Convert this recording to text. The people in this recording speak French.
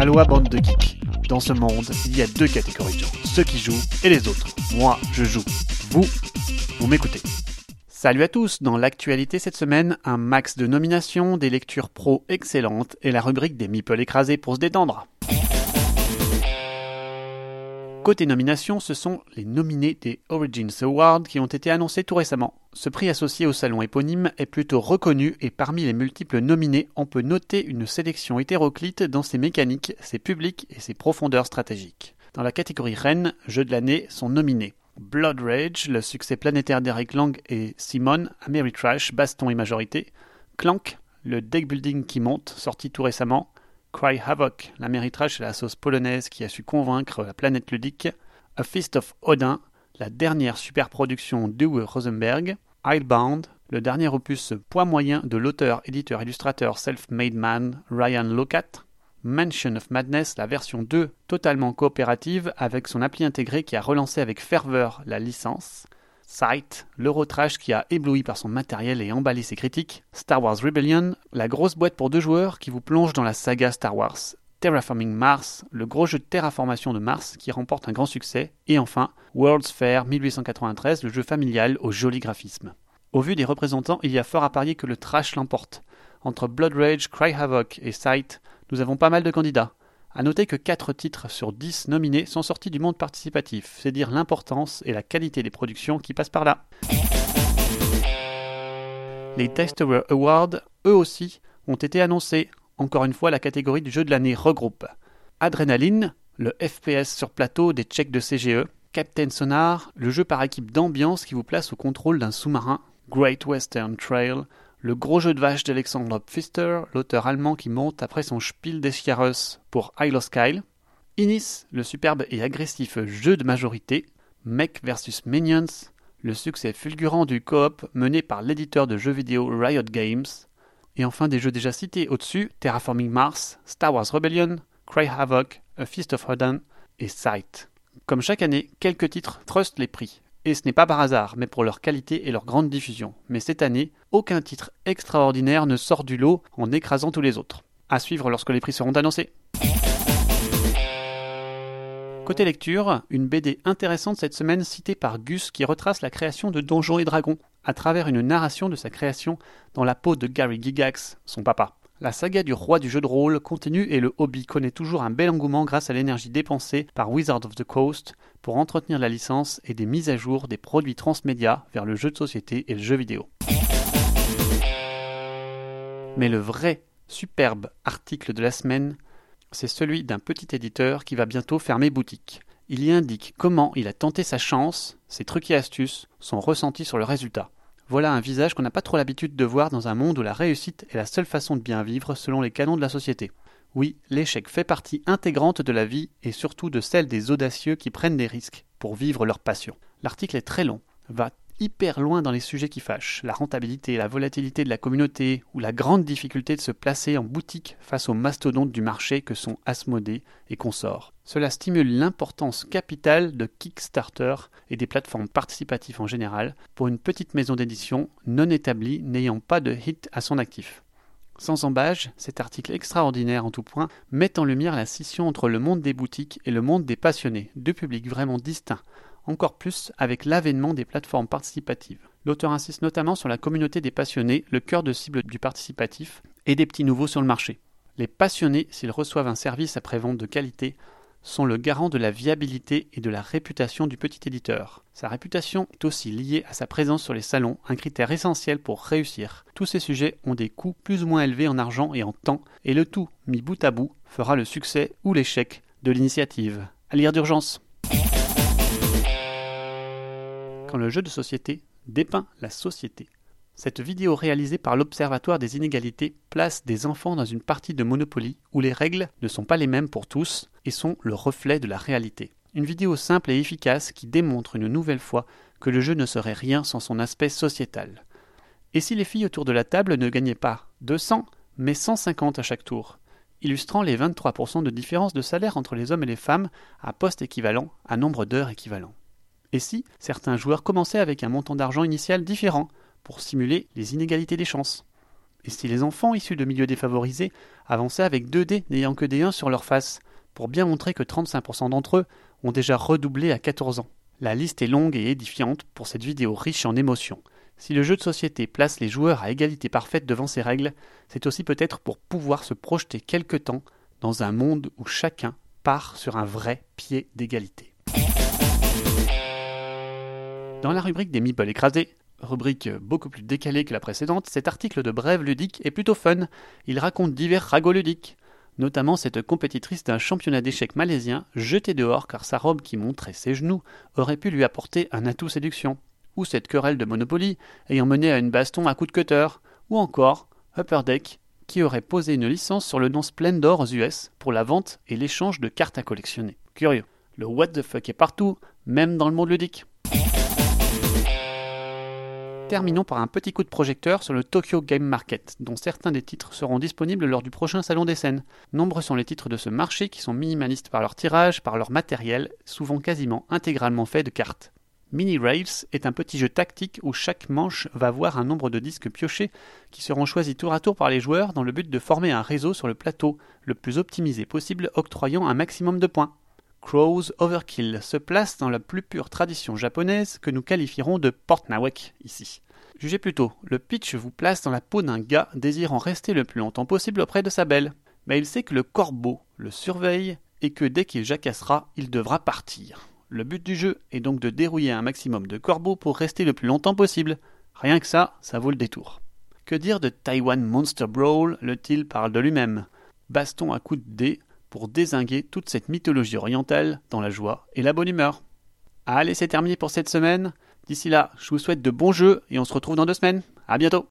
Aloha bande de geeks. Dans ce monde, il y a deux catégories de gens, ceux qui jouent et les autres. Moi, je joue. Vous, vous m'écoutez. Salut à tous, dans l'actualité cette semaine, un max de nominations, des lectures pro excellentes et la rubrique des meeples écrasés pour se détendre. Côté nomination, ce sont les nominés des Origins Awards qui ont été annoncés tout récemment. Ce prix associé au salon éponyme est plutôt reconnu et parmi les multiples nominés, on peut noter une sélection hétéroclite dans ses mécaniques, ses publics et ses profondeurs stratégiques. Dans la catégorie Reine, jeu de l'année sont nominés Blood Rage, le succès planétaire d'Eric Lang et Simon, Ameritrash, baston et majorité, Clank, le deck building qui monte, sorti tout récemment, Cry Havoc, l'améritrage et la sauce polonaise qui a su convaincre la planète ludique, A Feast of Odin, la dernière superproduction d'Uwe Rosenberg, Hidebound, le dernier opus poids moyen de l'auteur, éditeur, illustrateur self-made man Ryan Locat, Mansion of Madness, la version 2 totalement coopérative avec son appli intégré qui a relancé avec ferveur la licence, Sight, l'Eurotrash qui a ébloui par son matériel et emballé ses critiques, Star Wars Rebellion, la grosse boîte pour deux joueurs qui vous plonge dans la saga Star Wars, Terraforming Mars, le gros jeu de terraformation de Mars qui remporte un grand succès, et enfin World's Fair 1893, le jeu familial au joli graphisme. Au vu des représentants, il y a fort à parier que le trash l'emporte. Entre Blood Rage, Cry Havoc et Sight, nous avons pas mal de candidats. A noter que 4 titres sur 10 nominés sont sortis du monde participatif, c'est dire l'importance et la qualité des productions qui passent par là. Les Tester Awards, eux aussi, ont été annoncés. Encore une fois, la catégorie du jeu de l'année regroupe Adrenaline, le FPS sur plateau des checks de CGE, Captain Sonar, le jeu par équipe d'ambiance qui vous place au contrôle d'un sous-marin, Great Western Trail, le gros jeu de vache d'Alexandre Pfister, l'auteur allemand qui monte après son Spiel des Jahres pour Isle of Kyle, Inis, le superbe et agressif jeu de majorité, Mech vs Minions, le succès fulgurant du coop mené par l'éditeur de jeux vidéo Riot Games, et enfin des jeux déjà cités au-dessus, Terraforming Mars, Star Wars Rebellion, Cry Havoc, A Feast of Odin et Sight. Comme chaque année, quelques titres trustent les prix, et ce n'est pas par hasard, mais pour leur qualité et leur grande diffusion. Mais cette année, aucun titre extraordinaire ne sort du lot en écrasant tous les autres. À suivre lorsque les prix seront annoncés. Côté lecture, une BD intéressante cette semaine citée par Gus qui retrace la création de Donjons et Dragons à travers une narration de sa création dans la peau de Gary Gigax, son papa. La saga du roi du jeu de rôle continue et le hobby connaît toujours un bel engouement grâce à l'énergie dépensée par Wizard of the Coast pour entretenir la licence et des mises à jour des produits transmédia vers le jeu de société et le jeu vidéo. Mais le vrai superbe article de la semaine, c'est celui d'un petit éditeur qui va bientôt fermer boutique. Il y indique comment il a tenté sa chance, ses trucs et astuces, son ressenti sur le résultat. Voilà un visage qu'on n'a pas trop l'habitude de voir dans un monde où la réussite est la seule façon de bien vivre selon les canons de la société. Oui, l'échec fait partie intégrante de la vie et surtout de celle des audacieux qui prennent des risques pour vivre leur passion. L'article est très long, va hyper loin dans les sujets qui fâchent, la rentabilité, la volatilité de la communauté ou la grande difficulté de se placer en boutique face aux mastodontes du marché que sont Asmodée et consorts. Cela stimule l'importance capitale de Kickstarter et des plateformes participatives en général pour une petite maison d'édition non établie n'ayant pas de hit à son actif. Sans embâge, cet article extraordinaire en tout point met en lumière la scission entre le monde des boutiques et le monde des passionnés, deux publics vraiment distincts, encore plus avec l'avènement des plateformes participatives. L'auteur insiste notamment sur la communauté des passionnés, le cœur de cible du participatif, et des petits nouveaux sur le marché. Les passionnés, s'ils reçoivent un service après-vente de qualité, sont le garant de la viabilité et de la réputation du petit éditeur. Sa réputation est aussi liée à sa présence sur les salons, un critère essentiel pour réussir. Tous ces sujets ont des coûts plus ou moins élevés en argent et en temps, et le tout, mis bout à bout, fera le succès ou l'échec de l'initiative. À lire d'urgence quand le jeu de société dépeint la société. Cette vidéo réalisée par l'Observatoire des inégalités place des enfants dans une partie de Monopoly où les règles ne sont pas les mêmes pour tous et sont le reflet de la réalité. Une vidéo simple et efficace qui démontre une nouvelle fois que le jeu ne serait rien sans son aspect sociétal. Et si les filles autour de la table ne gagnaient pas 200, mais 150 à chaque tour, illustrant les 23% de différence de salaire entre les hommes et les femmes à poste équivalent, à nombre d'heures équivalent et si certains joueurs commençaient avec un montant d'argent initial différent pour simuler les inégalités des chances? Et si les enfants issus de milieux défavorisés avançaient avec 2 dés n'ayant que des 1 sur leur face, pour bien montrer que 35% d'entre eux ont déjà redoublé à 14 ans? La liste est longue et édifiante pour cette vidéo riche en émotions. Si le jeu de société place les joueurs à égalité parfaite devant ses règles, c'est aussi peut-être pour pouvoir se projeter quelque temps dans un monde où chacun part sur un vrai pied d'égalité. Dans la rubrique des meeples écrasés, rubrique beaucoup plus décalée que la précédente, cet article de Brève ludique est plutôt fun. Il raconte divers ragots ludiques, notamment cette compétitrice d'un championnat d'échecs malaisien jetée dehors car sa robe qui montrait ses genoux aurait pu lui apporter un atout séduction, ou cette querelle de Monopoly ayant mené à une baston à coups de cutter, ou encore Upper Deck qui aurait posé une licence sur le nom Splendor aux US pour la vente et l'échange de cartes à collectionner. Curieux. Le what the fuck est partout, même dans le monde ludique. Terminons par un petit coup de projecteur sur le Tokyo Game Market, dont certains des titres seront disponibles lors du prochain Salon des Scènes. Nombreux sont les titres de ce marché qui sont minimalistes par leur tirage, par leur matériel, souvent quasiment intégralement fait de cartes. Mini Rails est un petit jeu tactique où chaque manche va avoir un nombre de disques piochés qui seront choisis tour à tour par les joueurs dans le but de former un réseau sur le plateau, le plus optimisé possible octroyant un maximum de points. Crow's Overkill se place dans la plus pure tradition japonaise que nous qualifierons de Portnawek ici. Jugez plutôt, le pitch vous place dans la peau d'un gars désirant rester le plus longtemps possible auprès de sa belle. Mais il sait que le corbeau le surveille et que dès qu'il jacassera, il devra partir. Le but du jeu est donc de dérouiller un maximum de corbeaux pour rester le plus longtemps possible. Rien que ça, ça vaut le détour. Que dire de Taiwan Monster Brawl? Le til parle de lui-même? Baston à coups de dés, pour désinguer toute cette mythologie orientale dans la joie et la bonne humeur. Allez, c'est terminé pour cette semaine. D'ici là, je vous souhaite de bons jeux et on se retrouve dans deux semaines. À bientôt!